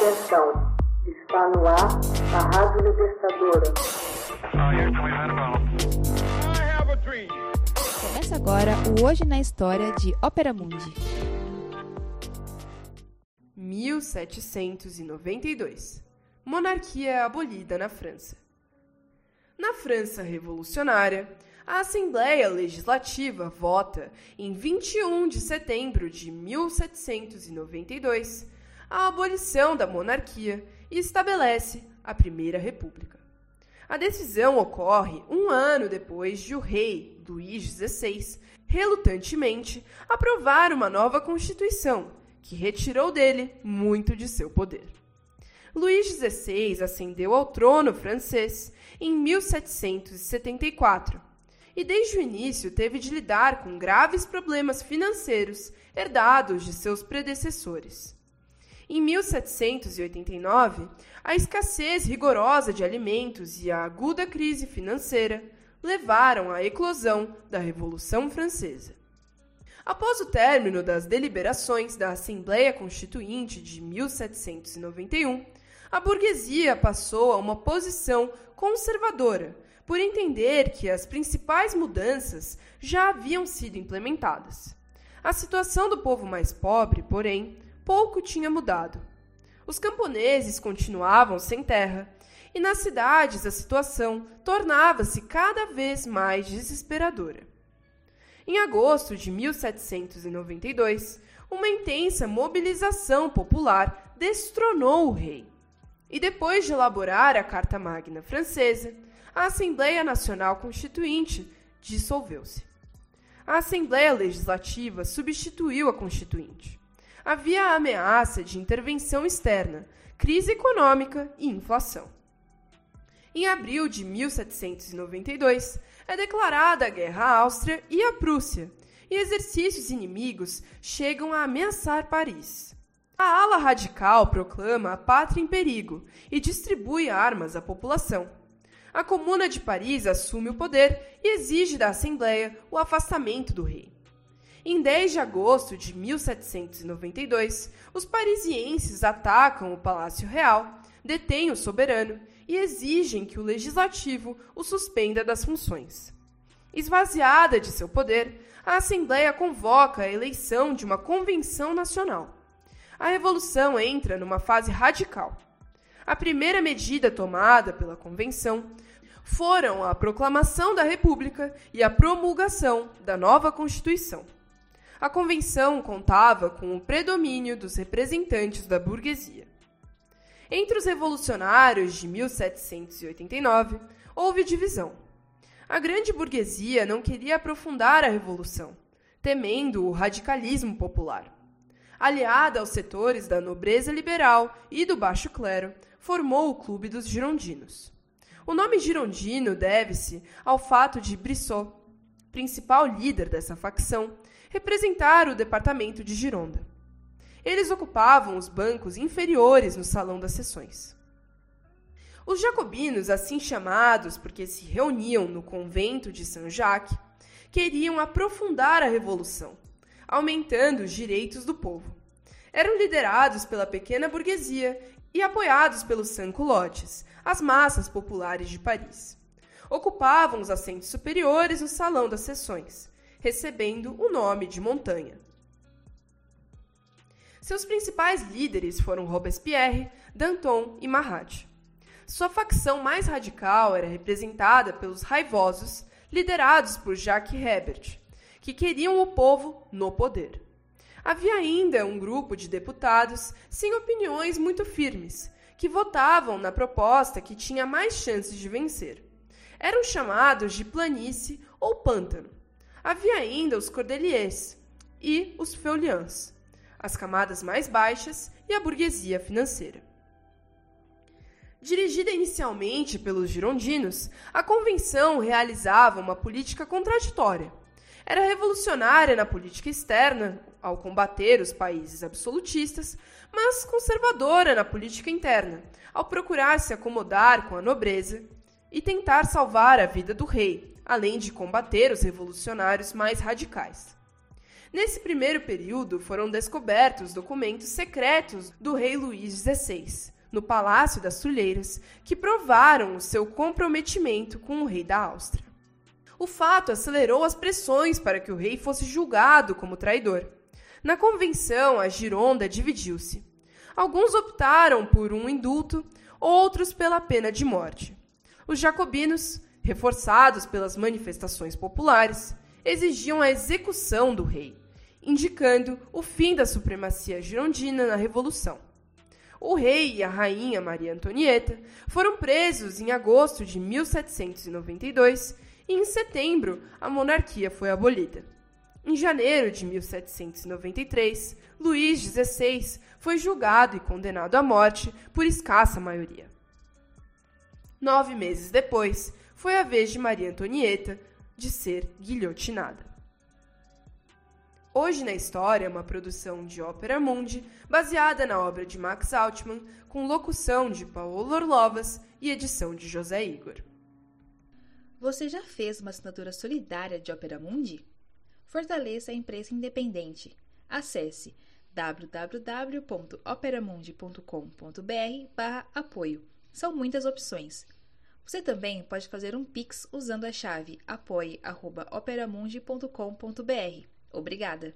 Atenção, está no ar a Rádio Libertadora. Começa agora o Hoje na História de Ópera Mundi. 1792 Monarquia abolida na França. Na França revolucionária, a Assembleia Legislativa vota, em 21 de setembro de 1792, a abolição da monarquia e estabelece a Primeira República. A decisão ocorre um ano depois de o rei Luís XVI, relutantemente, aprovar uma nova Constituição que retirou dele muito de seu poder. Luís XVI ascendeu ao trono francês em 1774 e desde o início teve de lidar com graves problemas financeiros herdados de seus predecessores. Em 1789, a escassez rigorosa de alimentos e a aguda crise financeira levaram à eclosão da Revolução Francesa. Após o término das deliberações da Assembleia Constituinte de 1791, a burguesia passou a uma posição conservadora, por entender que as principais mudanças já haviam sido implementadas. A situação do povo mais pobre, porém, pouco tinha mudado. Os camponeses continuavam sem terra, e nas cidades a situação tornava-se cada vez mais desesperadora. Em agosto de 1792, uma intensa mobilização popular destronou o rei. E depois de elaborar a Carta Magna Francesa, a Assembleia Nacional Constituinte dissolveu-se. A Assembleia Legislativa substituiu a Constituinte. Havia a ameaça de intervenção externa, crise econômica e inflação. Em abril de 1792, é declarada a guerra à Áustria e à Prússia, e exercícios inimigos chegam a ameaçar Paris. A ala radical proclama a pátria em perigo e distribui armas à população. A Comuna de Paris assume o poder e exige da Assembleia o afastamento do rei. Em 10 de agosto de 1792, os parisienses atacam o Palácio Real, detêm o soberano e exigem que o legislativo o suspenda das funções. Esvaziada de seu poder, a Assembleia convoca a eleição de uma convenção nacional. A revolução entra numa fase radical. A primeira medida tomada pela convenção foram a proclamação da República e a promulgação da nova Constituição. A convenção contava com o predomínio dos representantes da burguesia. Entre os revolucionários de 1789, houve divisão. A grande burguesia não queria aprofundar a revolução, temendo o radicalismo popular. Aliada aos setores da nobreza liberal e do baixo clero, formou o Clube dos Girondinos. O nome girondino deve-se ao fato de Brissot, principal líder dessa facção, representar o departamento de Gironda. Eles ocupavam os bancos inferiores no salão das sessões. Os jacobinos, assim chamados porque se reuniam no convento de Saint-Jacques, queriam aprofundar a revolução, aumentando os direitos do povo. Eram liderados pela pequena burguesia e apoiados pelos sans-culottes, as massas populares de Paris. Ocupavam os assentos superiores no salão das sessões, recebendo o nome de montanha. Seus principais líderes foram Robespierre, Danton e Marat. Sua facção mais radical era representada pelos raivosos, liderados por Jacques Hebert, que queriam o povo no poder. Havia ainda um grupo de deputados sem opiniões muito firmes, que votavam na proposta que tinha mais chances de vencer. Eram chamados de planície ou pântano. Havia ainda os cordeliers e os feulians as camadas mais baixas e a burguesia financeira. Dirigida inicialmente pelos girondinos, a convenção realizava uma política contraditória. Era revolucionária na política externa, ao combater os países absolutistas, mas conservadora na política interna, ao procurar se acomodar com a nobreza e tentar salvar a vida do rei, além de combater os revolucionários mais radicais. Nesse primeiro período foram descobertos documentos secretos do rei Luís XVI, no Palácio das Sulheiras, que provaram o seu comprometimento com o rei da Áustria. O fato acelerou as pressões para que o rei fosse julgado como traidor. Na convenção, a Gironda dividiu-se. Alguns optaram por um indulto, outros pela pena de morte. Os jacobinos, reforçados pelas manifestações populares, exigiam a execução do rei, indicando o fim da supremacia girondina na Revolução. O rei e a rainha Maria Antonieta foram presos em agosto de 1792 e em setembro a monarquia foi abolida. Em janeiro de 1793, Luís XVI foi julgado e condenado à morte por escassa maioria. Nove meses depois, foi a vez de Maria Antonieta de ser guilhotinada. Hoje na História uma produção de Ópera Mundi, baseada na obra de Max Altman, com locução de Paulo Orlovas e edição de José Igor. Você já fez uma assinatura solidária de Ópera Mundi? Fortaleça a imprensa independente. Acesse www.operamundi.com.br/apoio. São muitas opções. Você também pode fazer um Pix usando a chave apoie.operamundi.com.br. Obrigada!